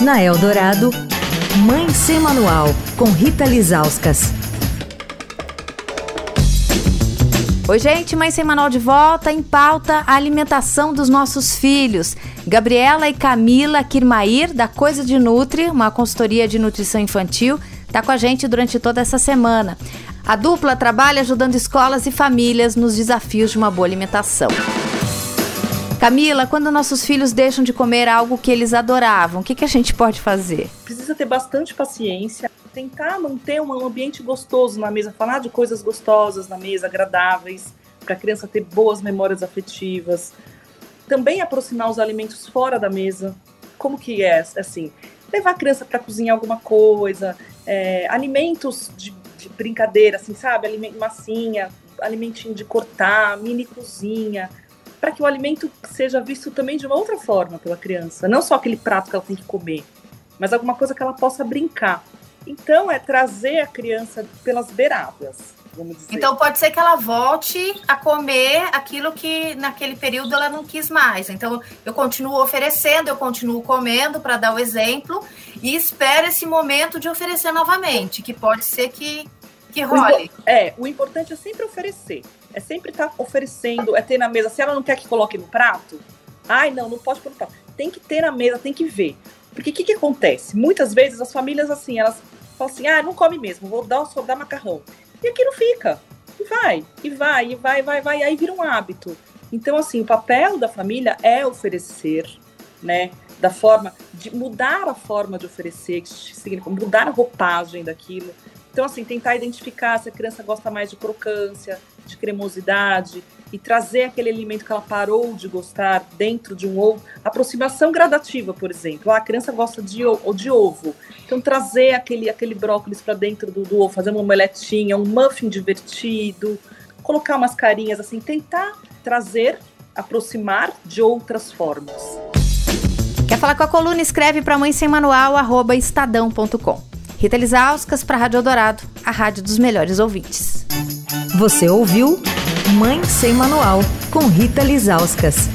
Na Eldorado, Mãe Sem Manual, com Rita Lizauskas. Oi, gente, Mãe Sem Manual de volta. Em pauta, a alimentação dos nossos filhos. Gabriela e Camila Kirmair, da Coisa de Nutri, uma consultoria de nutrição infantil, está com a gente durante toda essa semana. A dupla trabalha ajudando escolas e famílias nos desafios de uma boa alimentação. Camila, quando nossos filhos deixam de comer algo que eles adoravam, o que, que a gente pode fazer? Precisa ter bastante paciência, tentar manter um ambiente gostoso na mesa, falar de coisas gostosas na mesa, agradáveis, para a criança ter boas memórias afetivas. Também aproximar os alimentos fora da mesa. Como que é, assim? Levar a criança para cozinhar alguma coisa, é, alimentos de, de, brincadeira, assim, sabe? Alimento, massinha, alimentinho de cortar, mini cozinha para que o alimento seja visto também de uma outra forma pela criança, não só aquele prato que ela tem que comer, mas alguma coisa que ela possa brincar. Então é trazer a criança pelas beiradas. Então pode ser que ela volte a comer aquilo que naquele período ela não quis mais. Então eu continuo oferecendo, eu continuo comendo para dar o exemplo e espero esse momento de oferecer novamente, que pode ser que que role. O, é, o importante é sempre oferecer. É sempre estar tá oferecendo, é ter na mesa. Se ela não quer que coloque no prato, ai, não, não pode pôr no prato. Tem que ter na mesa, tem que ver. Porque o que, que acontece? Muitas vezes as famílias, assim, elas falam assim, ah, não come mesmo, vou dar, só dar macarrão. E aquilo fica. E vai, e vai, e vai, vai, vai, e aí vira um hábito. Então, assim, o papel da família é oferecer, né? Da forma de mudar a forma de oferecer, que significa mudar a roupagem daquilo. Então, assim, tentar identificar se a criança gosta mais de crocância, de cremosidade e trazer aquele alimento que ela parou de gostar dentro de um ovo. Aproximação gradativa, por exemplo. Ah, a criança gosta de, de ovo. Então, trazer aquele, aquele brócolis para dentro do, do ovo, fazer uma omeletinha, um muffin divertido, colocar umas carinhas assim, tentar trazer, aproximar de outras formas. Quer falar com a coluna? Escreve para mãe sem manual, estadão.com. Rita Lisauskas para a Rádio Dourado, a rádio dos melhores ouvintes. Você ouviu Mãe Sem Manual, com Rita Lisauskas.